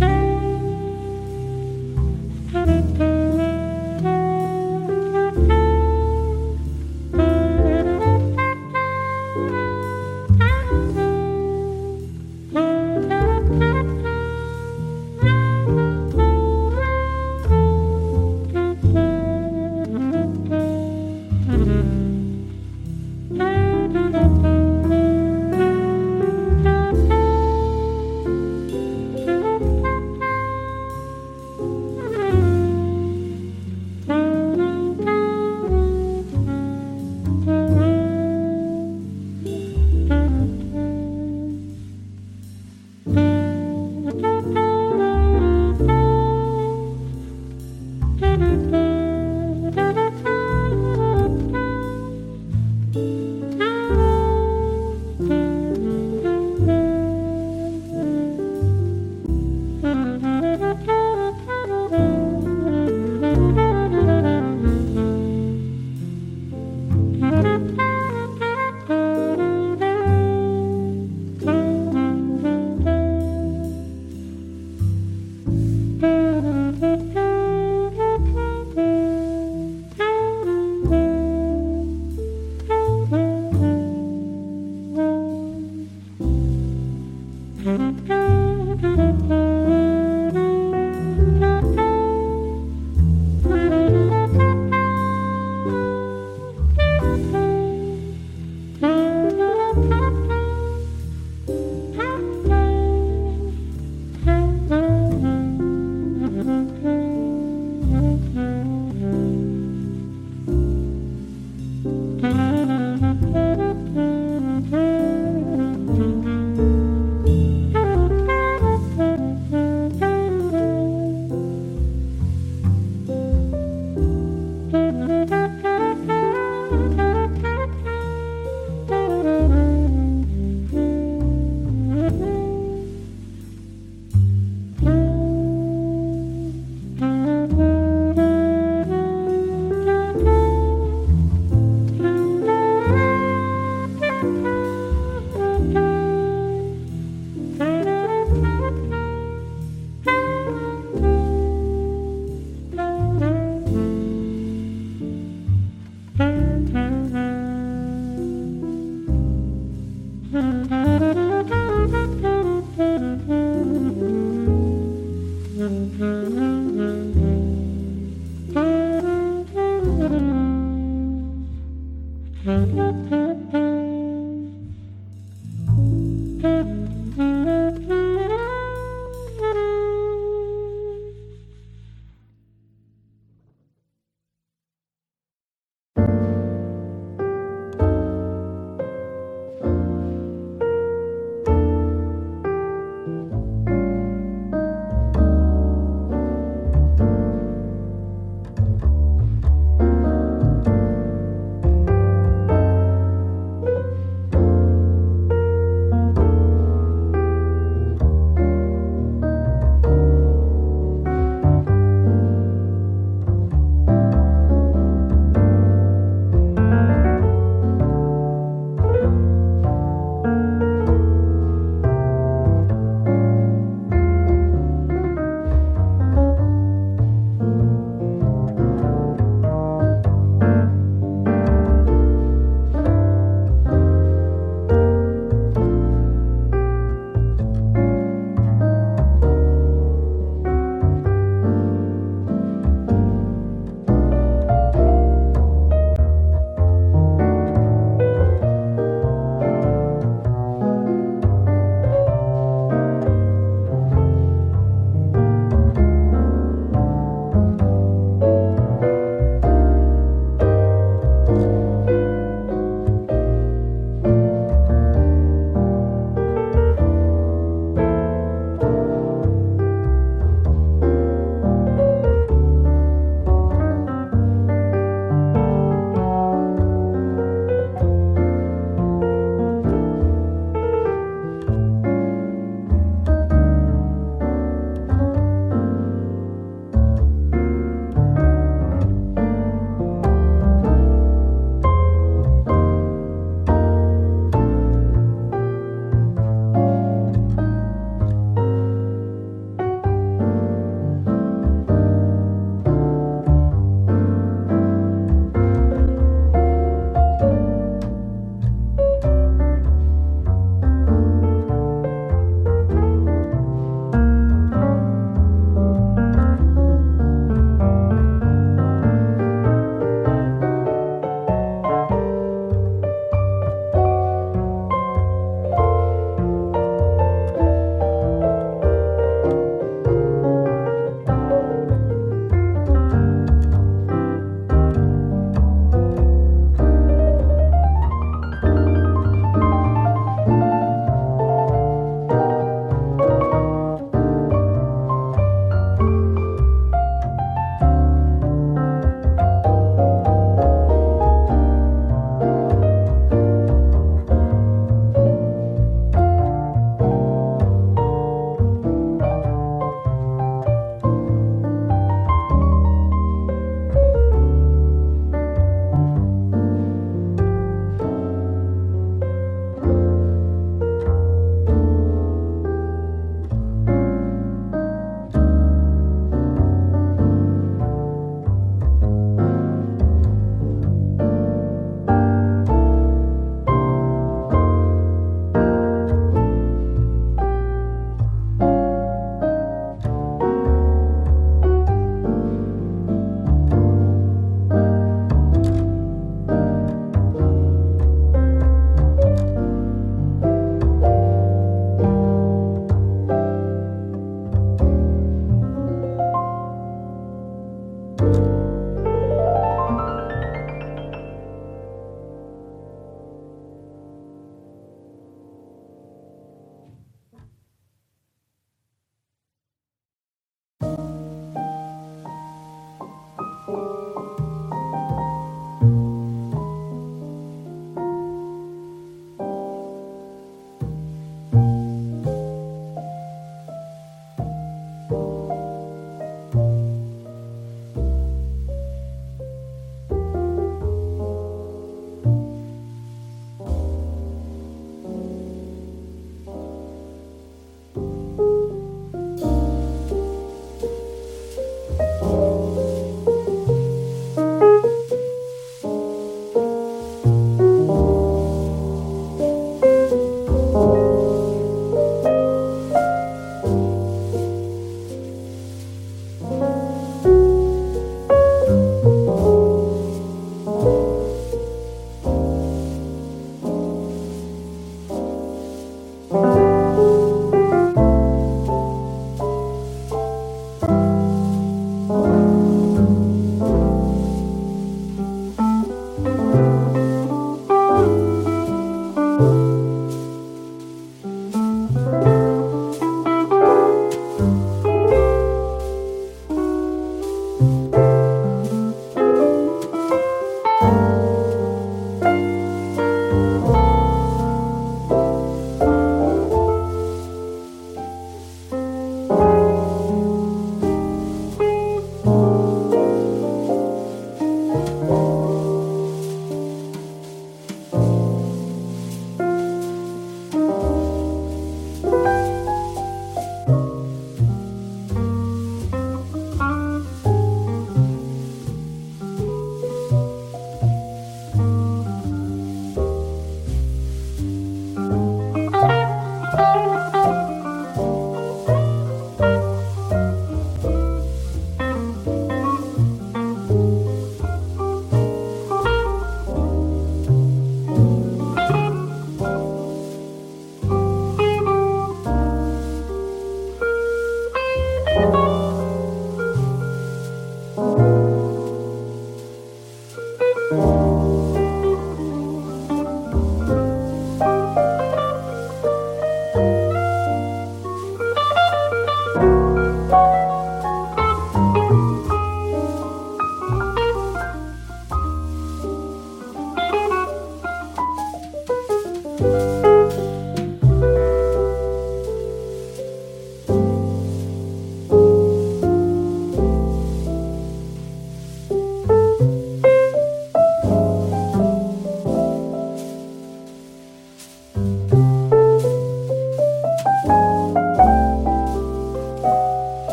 Bye.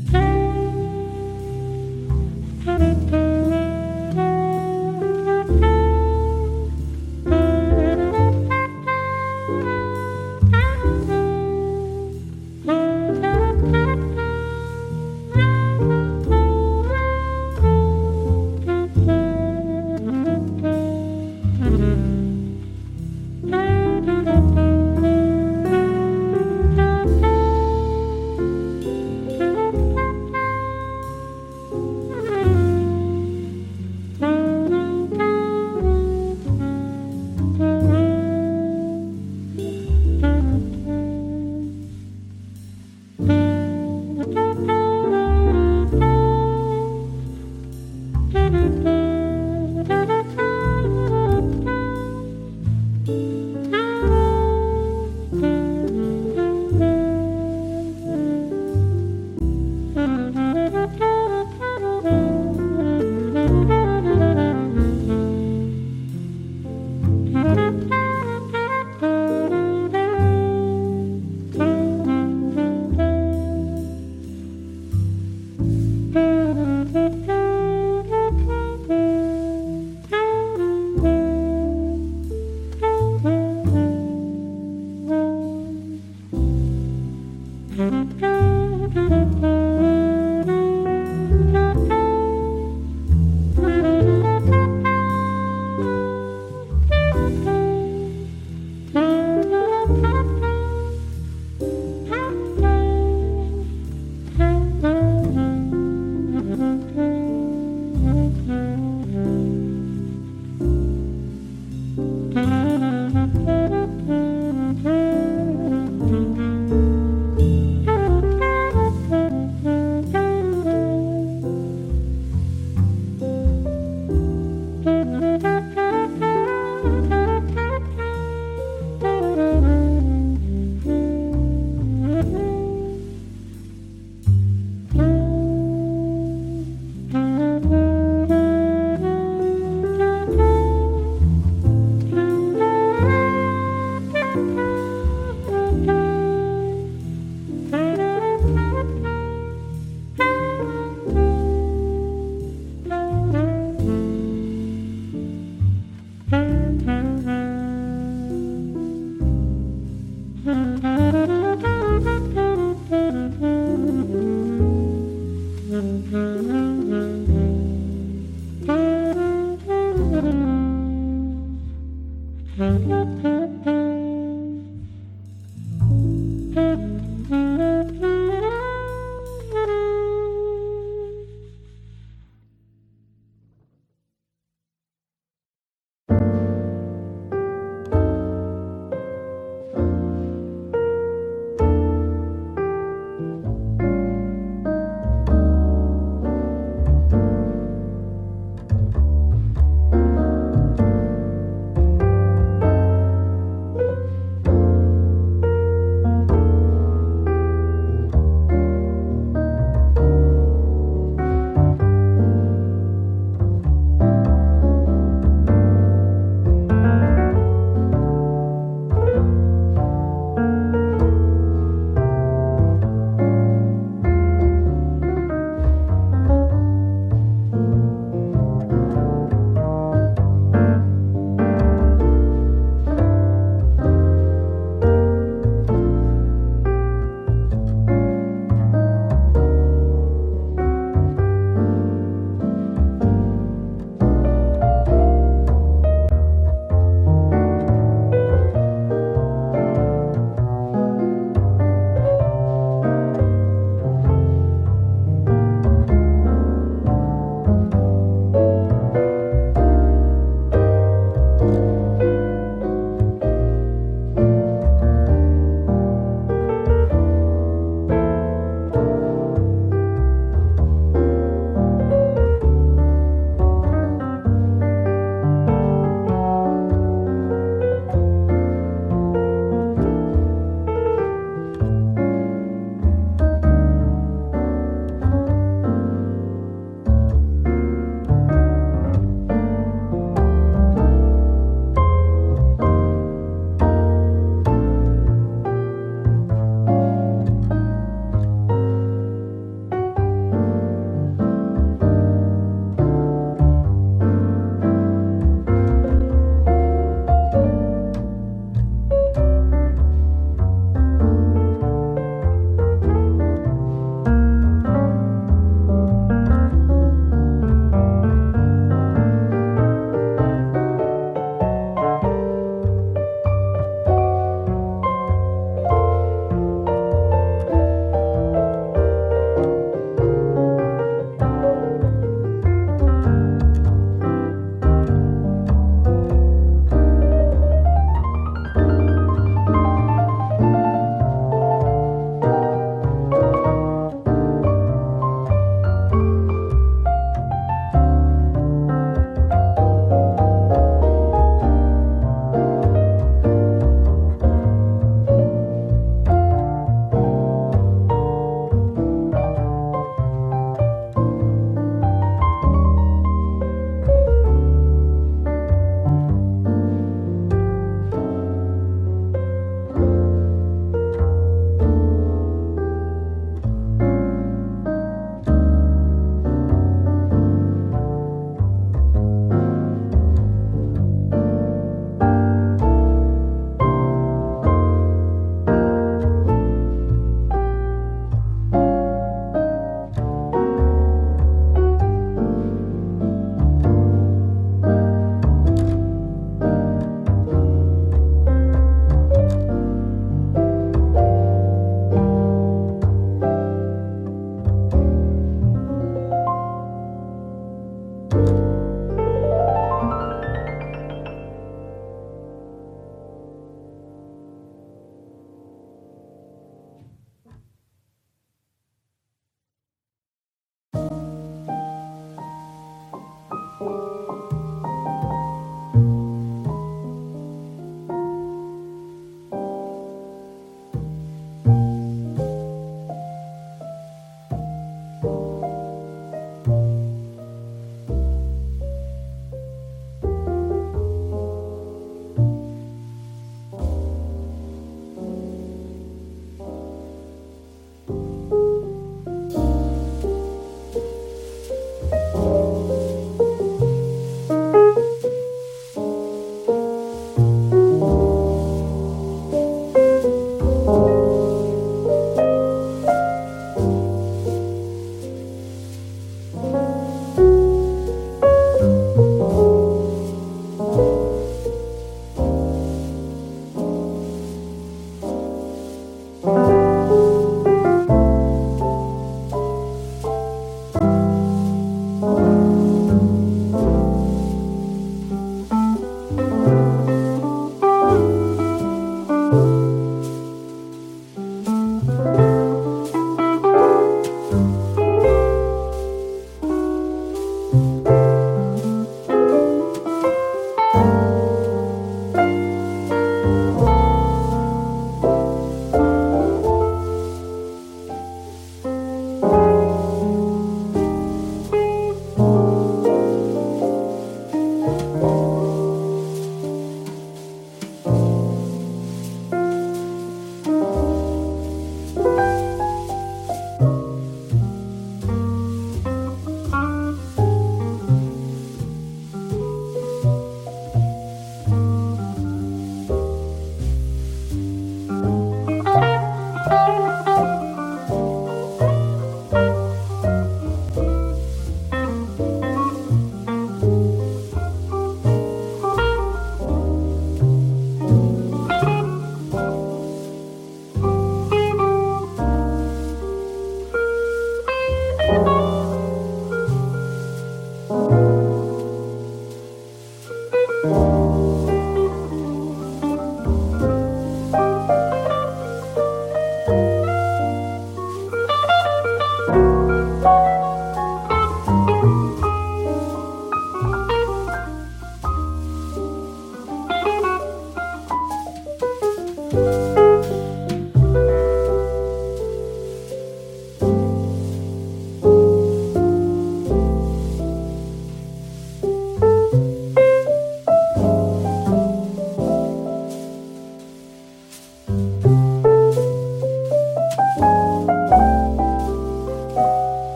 Mm-hmm.